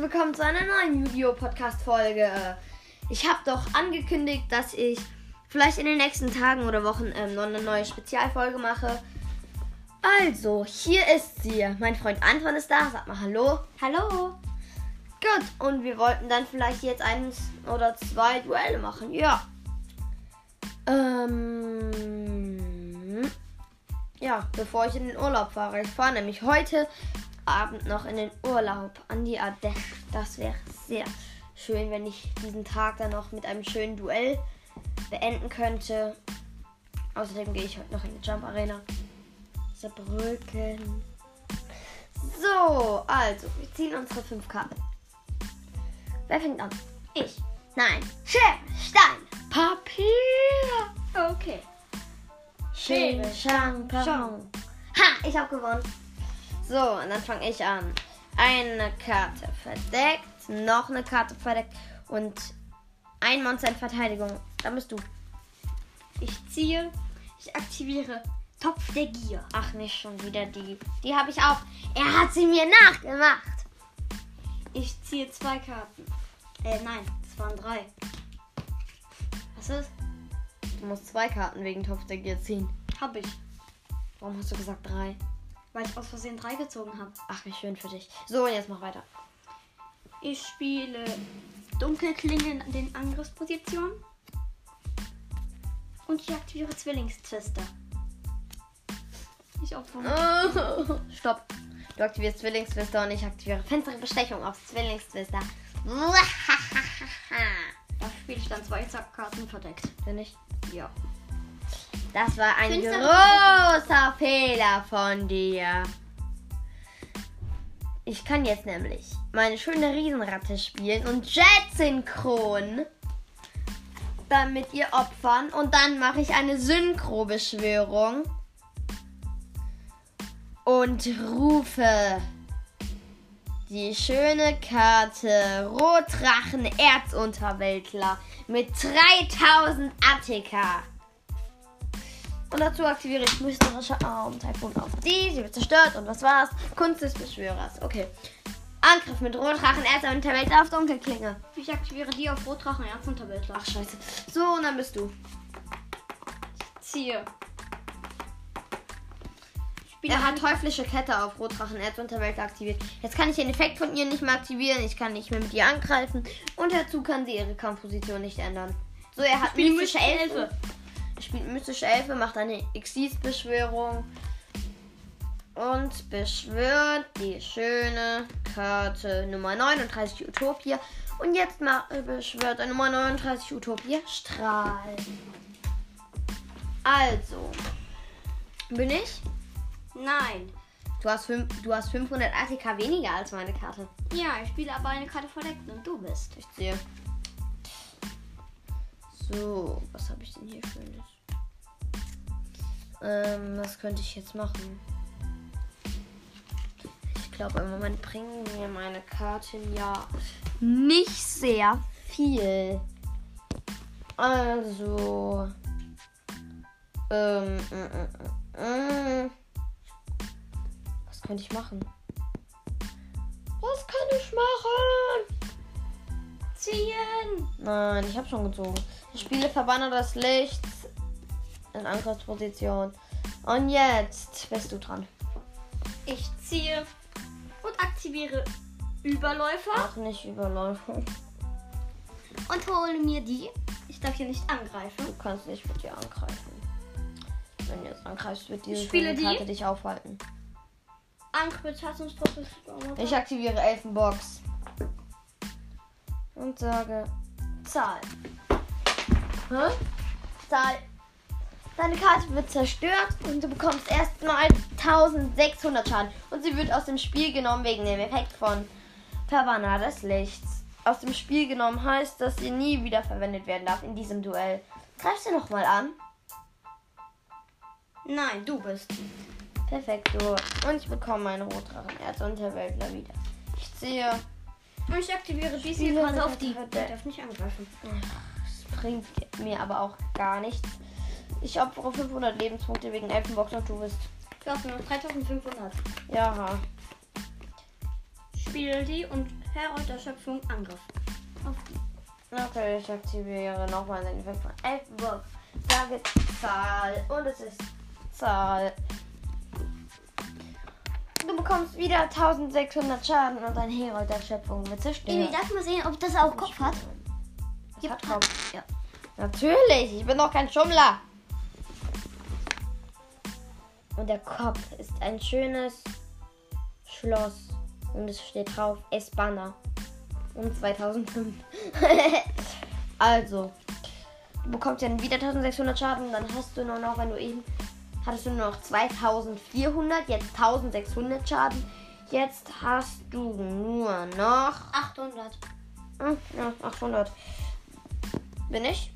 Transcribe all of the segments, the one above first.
willkommen zu einer neuen Yu-Gi-Oh! Podcast-Folge. Ich habe doch angekündigt, dass ich vielleicht in den nächsten Tagen oder Wochen ähm, noch eine neue Spezialfolge mache. Also, hier ist sie. Mein Freund Anton ist da. Sag mal Hallo. Hallo. Gut, und wir wollten dann vielleicht jetzt eins oder zwei Duelle machen. Ja. Ähm. Ja, bevor ich in den Urlaub fahre. Ich fahre nämlich heute Abend noch in den Urlaub an die Ardèche. Das wäre sehr schön, wenn ich diesen Tag dann noch mit einem schönen Duell beenden könnte. Außerdem gehe ich heute noch in die Jump Arena. Saarbrücken. So, also, wir ziehen unsere fünf Karten. Wer fängt an? Ich. Nein. Schere, Stein, Papier. Okay. Schere, Champagnon. Ha, ich habe gewonnen. So, und dann fange ich an. Eine Karte verdeckt, noch eine Karte verdeckt und ein Monster in Verteidigung. Da bist du. Ich ziehe. Ich aktiviere Topf der Gier. Ach, nicht schon wieder die. Die habe ich auch. Er hat sie mir nachgemacht. Ich ziehe zwei Karten. Äh, nein, es waren drei. Was ist? Du musst zwei Karten wegen Topf der Gier ziehen. Hab ich. Warum hast du gesagt drei? Weil ich aus Versehen drei gezogen habe. Ach, wie schön für dich. So, jetzt mach weiter. Ich spiele Dunkelklingen in den Angriffspositionen. Und ich aktiviere Zwillingstwister. Ich opfere. Oh, stopp. Du aktivierst Zwillingstwister und ich aktiviere finstere Bestechung auf Zwillingstwister. Da spiele ich dann zwei Karten verdeckt. Bin ich? Ja. Das war ein Finstere großer Fehler von dir. Ich kann jetzt nämlich meine schöne Riesenratte spielen und Jet synchron dann mit ihr opfern und dann mache ich eine Synchro-Beschwörung und rufe die schöne Karte Rotdrachen Erzunterweltler mit 3000 Attika. Und dazu aktiviere ich mysterische Arm, Typhoon auf die, sie wird zerstört und was war's? Kunst des Beschwörers. Okay. Angriff mit Rotdrachen Erzunterweltler auf Dunkelklinge. Ich aktiviere die auf Rotdrachen Erzunterweltler. Ach scheiße. So, und dann bist du. ziehe. Spiele Er hat teuflische Kette auf Rotdrachen Erzunterweltler aktiviert. Jetzt kann ich den Effekt von ihr nicht mehr aktivieren. Ich kann nicht mehr mit ihr angreifen. Und dazu kann sie ihre Kampfposition nicht ändern. So, er hat mystische mystische Elfe. Spielt mystische Elfe, macht eine Exis-Beschwörung. Und beschwört die schöne Karte Nummer 39 Utopie. Und jetzt äh, beschwört er Nummer 39 Utopie Strahl. Also, bin ich? Nein. Du hast, fünf, du hast 500 ATK weniger als meine Karte. Ja, ich spiele aber eine Karte verdeckt und du bist. Ich sehe. So, was habe ich denn hier Schönes? Ähm, was könnte ich jetzt machen? Ich glaube, im Moment bringen mir meine Karten ja nicht sehr viel. Also. Ähm, mm, mm, mm. Was könnte ich machen? Was kann ich machen? Ziehen. Nein, ich habe schon gezogen. Ich spiele Verbanner des Lichts in Angriffsposition. Und jetzt bist du dran. Ich ziehe und aktiviere Überläufer Ach, nicht überlaufen. und hole mir die. Ich darf hier nicht angreifen. Du kannst nicht mit dir angreifen. Wenn du jetzt angreifst, wird diese spiele schöne die. Karte dich aufhalten. Angriff. Ich aktiviere Elfenbox. Und sage Zahl. Hä? Zahl. Deine Karte wird zerstört und du bekommst erstmal 1600 Schaden. Und sie wird aus dem Spiel genommen wegen dem Effekt von Verbanner des Lichts. Aus dem Spiel genommen heißt, dass sie nie wieder verwendet werden darf in diesem Duell. Greifst du nochmal an? Nein, du bist. Perfekt, du. Und ich bekomme meine Rotdrachen Erzunterweltler wieder. Ich ziehe. Und ich aktiviere diese Spiele Karte auf die. der- Ich darf nicht angreifen. Das bringt mir aber auch gar nichts. Ich opfere 500 Lebenspunkte wegen Elfenbox und du bist. Du hast nur noch 3500. Ja. Spiele die und Herold der Schöpfung Angriff. Auf die. Okay, ich aktiviere nochmal den Effekt von Elfenburg. Sage Zahl und es ist Zahl. Du bekommst wieder 1600 Schaden und ein Herold der Schöpfung wird zerstört. darf ich mal sehen, ob das auch Kopf hat? Das hat Gibt Kopf. Ja. Natürlich, ich bin doch kein Schummler. Und der Kopf ist ein schönes Schloss. Und es steht drauf Espana. Und 2005. also, du bekommst dann wieder 1600 Schaden. Dann hast du nur noch, wenn du eben, hattest du nur noch 2400, jetzt 1600 Schaden. Jetzt hast du nur noch 800. hm, ja, 800. Bin ich?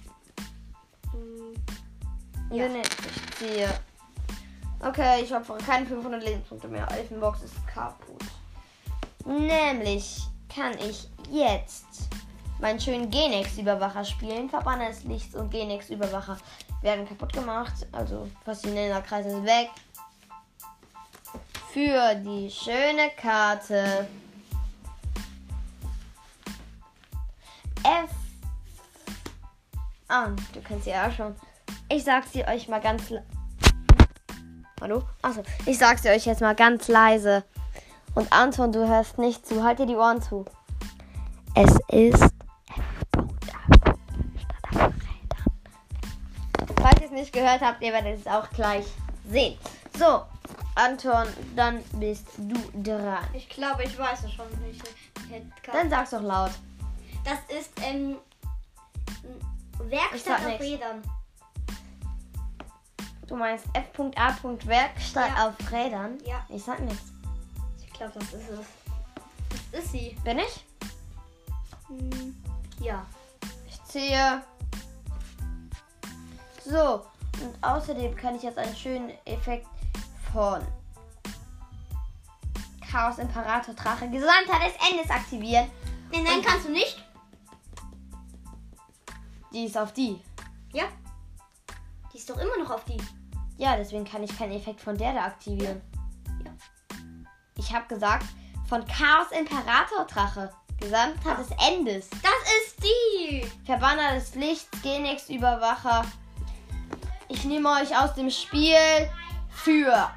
Hm, Ja. Bin ich. Ich ziehe. Okay, ich opfere keine 500 Lebenspunkte mehr. Elfenbox ist kaputt. Nämlich kann ich jetzt meinen schönen Genex-Überwacher spielen. Verbanner des Lichts und Genex-Überwacher werden kaputt gemacht. Also faszinierender Kreis ist weg. Für die schöne Karte F. Ah, du kennst sie ja schon. Ich sag sie euch mal ganz. Hallo? Achso, ich sag sie euch jetzt mal ganz leise. Und Anton, du hörst nicht zu. Halt dir die Ohren zu. Es ist. Nicht gehört habt, ihr werdet es auch gleich sehen. So, Anton, dann bist du dran. Ich glaube, ich weiß es schon nicht. Dann sag's doch laut. Das ist ähm, Werkstatt auf. Rädern. Du meinst F.A. Werkstatt Ja. auf Rädern? Ja. Ich sag nichts. Ich glaube, das ist es. Das ist sie. Bin ich? Hm, ja. Ich ziehe. So, und außerdem kann ich jetzt einen schönen Effekt von Chaos Imperator Drache Gesandter des Endes aktivieren. Nein, nein, kannst du nicht. Die ist auf die. Ja. Die ist doch immer noch auf die. Ja, deswegen kann ich keinen Effekt von der da aktivieren. Ja. Ich habe gesagt, von Chaos Imperator Drache Gesandter des Endes. Das ist die. Verbanner des Lichts, Genex Überwacher. Ich nehme euch aus dem Spiel für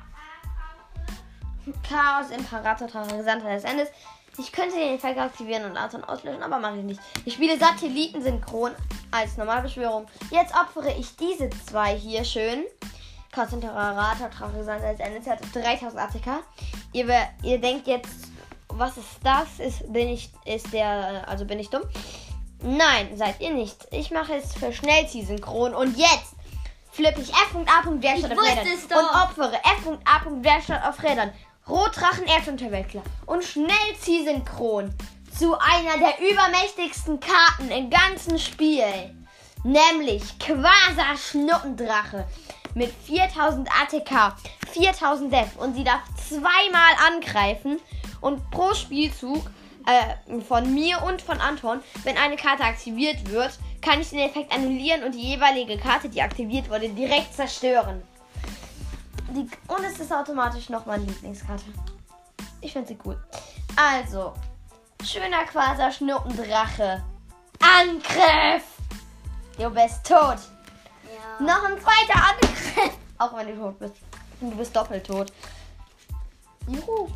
Chaos Imperator Drache Gesandter des Endes. Ich könnte den Effekt aktivieren und Anton auslöschen, aber mache ich nicht. Ich spiele Satellitensynchron als Normalbeschwörung. Jetzt opfere ich diese zwei hier schön. Chaos Imperator Drache Gesandter des Endes hat 3000 ATK. Ihr, ihr denkt jetzt, was ist das? Ist, bin ich, ist der, also bin ich dumm? Nein, seid ihr nicht. Ich mache es für Schnellziehsynchron und jetzt flippe ich F.A. Werkstatt auf Rädern und opfere F.A. Werkstatt auf Rädern. Rotdrachen Erdunterweltler und Schnellziehsynchron zu einer der übermächtigsten Karten im ganzen Spiel. Nämlich Quasar Schnuppendrache mit 4000 ATK, 4000 Def und sie darf zweimal angreifen und pro Spielzug äh, von mir und von Anton, wenn eine Karte aktiviert wird, kann ich den Effekt annullieren und die jeweilige Karte, die aktiviert wurde, direkt zerstören. Die, und es ist automatisch noch meine Lieblingskarte. Ich finde sie cool. Also, schöner Quasar Schnuppendrache. Angriff! Du bist tot. Ja. Noch ein zweiter Angriff. Auch wenn du tot bist. Und du bist doppelt tot. Juhu.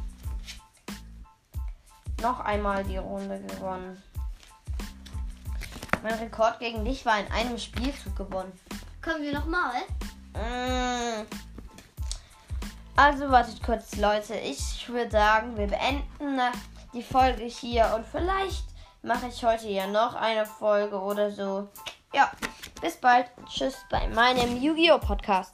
Noch einmal die Runde gewonnen. Mein Rekord gegen dich war in einem Spielzug gewonnen. Kommen wir nochmal? Mm. Also wartet kurz, Leute. Ich würde sagen, wir beenden äh, die Folge hier und vielleicht mache ich heute ja noch eine Folge oder so. Ja, bis bald. Tschüss bei meinem Yu-Gi-Oh! Podcast.